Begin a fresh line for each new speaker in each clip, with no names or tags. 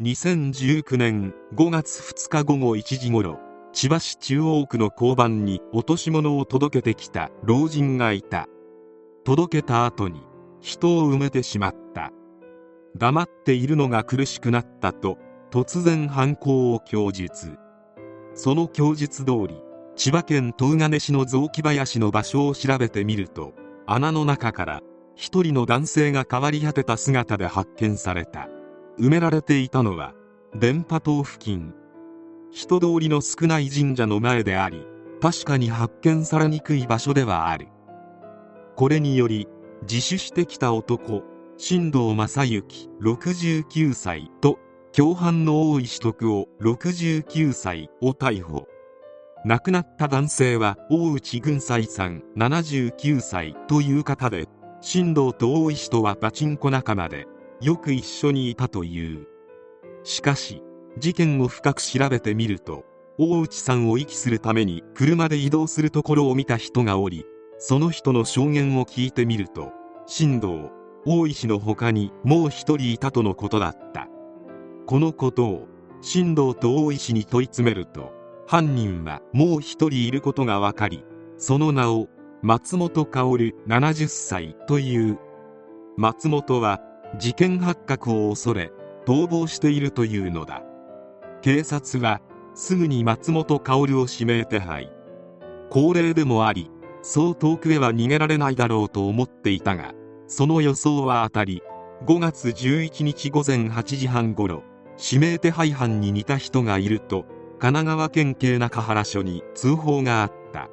2019年5月2日午後1時ごろ千葉市中央区の交番に落とし物を届けてきた老人がいた。届けた後に人を埋めてしまった。黙っているのが苦しくなったと突然犯行を供述。その供述通り千葉県東金市の雑木林の場所を調べてみると穴の中から一人の男性が変わり果てた姿で発見された。埋められていたのは電波塔付近。人通りの少ない神社の前であり確かに発見されにくい場所ではある。これにより自首してきた男新藤正幸69歳と共犯の大石徳夫69歳を逮捕。亡くなった男性は大内軍斎さん79歳という方で新藤と大石とはパチンコ仲間でよく一緒にいたという。しかし事件を深く調べてみると大内さんを遺棄するために車で移動するところを見た人がおりその人の証言を聞いてみると新藤大石の他にもう一人いたとのことだった。このことを新藤と大石に問い詰めると犯人はもう一人いることが分かりその名を松本薫70歳という。松本は事件発覚を恐れ逃亡しているというのだ。警察はすぐに松本薫を指名手配。高齢でもありそう遠くへは逃げられないだろうと思っていたがその予想は当たり5月11日午前8時半ごろ指名手配犯に似た人がいると神奈川県警中原署に通報があった。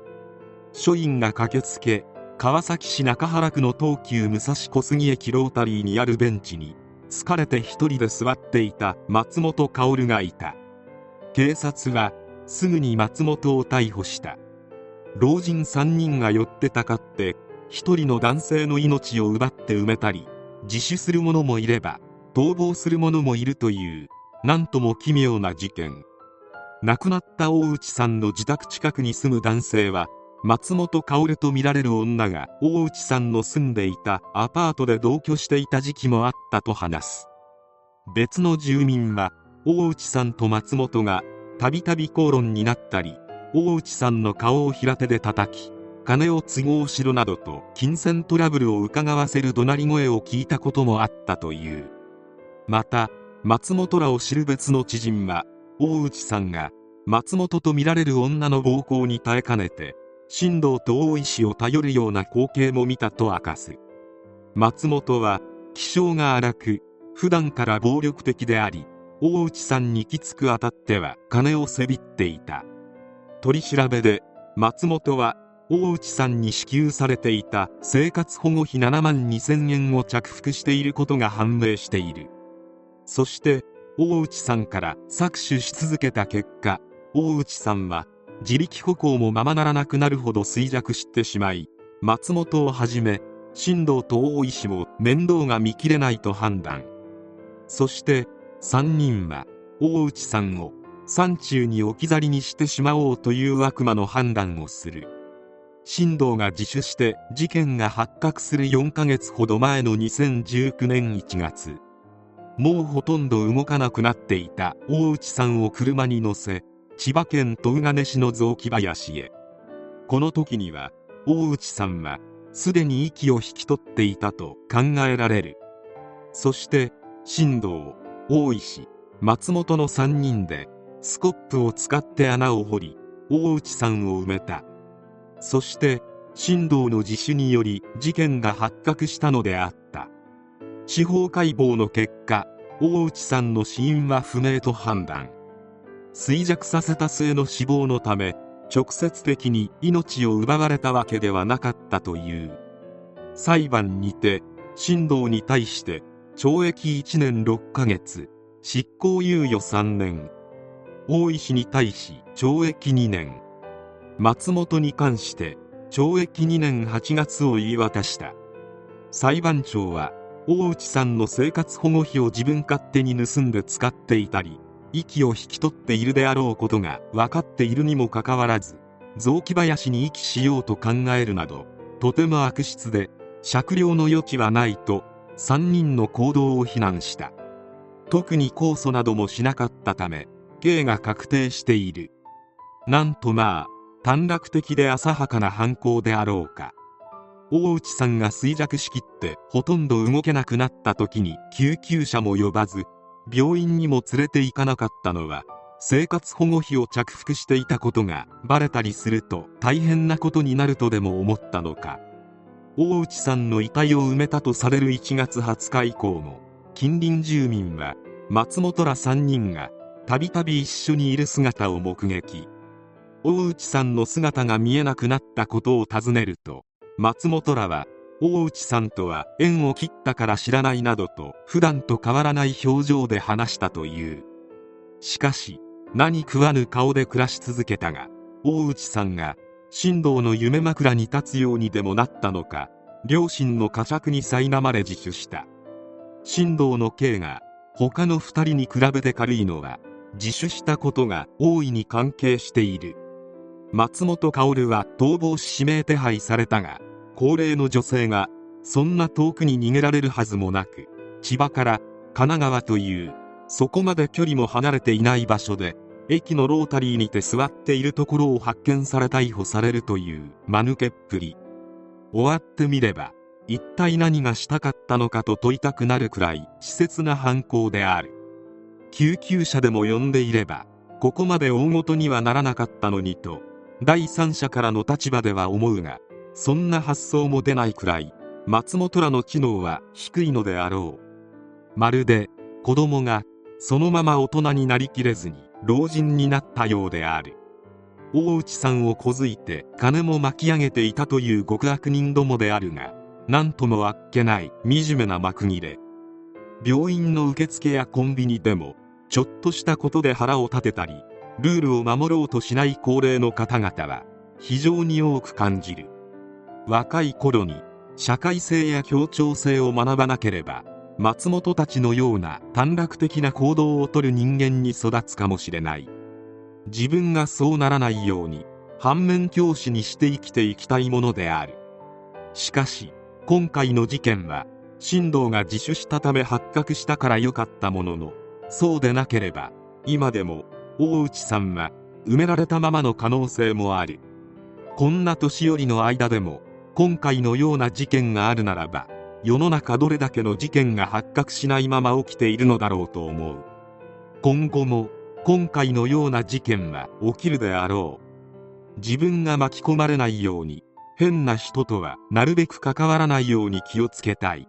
署員が駆けつけ川崎市中原区の東急武蔵小杉駅ロータリーにあるベンチに疲れて一人で座っていた松本薫がいた。警察はすぐに松本を逮捕した。老人3人が寄ってたかって一人の男性の命を奪って埋めたり自首する者もいれば逃亡する者もいるという何とも奇妙な事件。亡くなった大内さんの自宅近くに住む男性は松本薫とみられる女が大内さんの住んでいたアパートで同居していた時期もあったと話す。別の住民は大内さんと松本がたびたび口論になったり大内さんの顔を平手で叩き金を都合しろなどと金銭トラブルを伺わせる怒鳴り声を聞いたこともあったという。また松本らを知る別の知人は大内さんが松本とみられる女の暴行に耐えかねて新藤と大石を頼るような光景も見たと明かす。松本は気性が荒く普段から暴力的であり大内さんにきつく当たっては金をせびっていた。取り調べで松本は大内さんに支給されていた生活保護費7万2000円を着服していることが判明している。そして大内さんから搾取し続けた結果大内さんは自力歩行もままならなくなるほど衰弱してしまい松本をはじめ新藤と大石も面倒が見きれないと判断。そして3人は大内さんを山中に置き去りにしてしまおうという悪魔の判断をする。新藤が自首して事件が発覚する4ヶ月ほど前の2019年1月。もうほとんど動かなくなっていた大内さんを車に乗せ千葉県東金市の雑木林へ。この時には大内さんはすでに息を引き取っていたと考えられる。そして新藤大石松本の3人でスコップを使って穴を掘り大内さんを埋めた。そして新藤の自首により事件が発覚したのであった。司法解剖の結果大内さんの死因は不明と判断。衰弱させた末の死亡のため直接的に命を奪われたわけではなかったという。裁判にて新藤に対して懲役1年6ヶ月執行猶予3年。大石に対し懲役2年。松本に関して懲役2年8月を言い渡した。裁判長は大内さんの生活保護費を自分勝手に盗んで使っていたり息を引き取っているであろうことが分かっているにもかかわらず雑木林に遺棄しようと考えるなどとても悪質で酌量の余地はないと3人の行動を非難した。特に控訴などもしなかったため刑が確定している。なんとまあ短絡的で浅はかな犯行であろうか。大内さんが衰弱しきってほとんど動けなくなった時に救急車も呼ばず病院にも連れて行かなかったのは生活保護費を着服していたことがバレたりすると大変なことになるとでも思ったのか。大内さんの遺体を埋めたとされる1月20日以降も近隣住民は松本ら3人がたびたび一緒にいる姿を目撃。大内さんの姿が見えなくなったことを尋ねると松本らは大内さんとは縁を切ったから知らないなどと普段と変わらない表情で話したという。しかし何食わぬ顔で暮らし続けたが大内さんが神道の夢枕に立つようにでもなったのか両親の呵責に苛まれ自首した。神道の刑が他の2人に比べて軽いのは自首したことが大いに関係している。松本薫は逃亡し指名手配されたが高齢の女性がそんな遠くに逃げられるはずもなく千葉から神奈川というそこまで距離も離れていない場所で駅のロータリーにて座っているところを発見され逮捕されるという間抜けっぷり。終わってみれば一体何がしたかったのかと問いたくなるくらい稚拙な犯行である。救急車でも呼んでいればここまで大ごとにはならなかったのにと第三者からの立場では思うがそんな発想も出ないくらい松本らの知能は低いのであろう。まるで子供がそのまま大人になりきれずに老人になったようである。大内さんをこづいて金も巻き上げていたという極悪人どもであるが何ともあっけない惨めな幕切れ。病院の受付やコンビニでもちょっとしたことで腹を立てたりルールを守ろうとしない高齢の方々は非常に多く感じる。若い頃に社会性や協調性を学ばなければ松本たちのような短絡的な行動をとる人間に育つかもしれない。自分がそうならないように反面教師にして生きていきたいものである。しかし今回の事件は進藤が自首したため発覚したから良かったもののそうでなければ今でも大内さんは埋められたままの可能性もある。こんな年寄りの間でも今回のような事件があるならば世の中どれだけの事件が発覚しないまま起きているのだろうと思う。今後も今回のような事件は起きるであろう。自分が巻き込まれないように変な人とはなるべく関わらないように気をつけたい。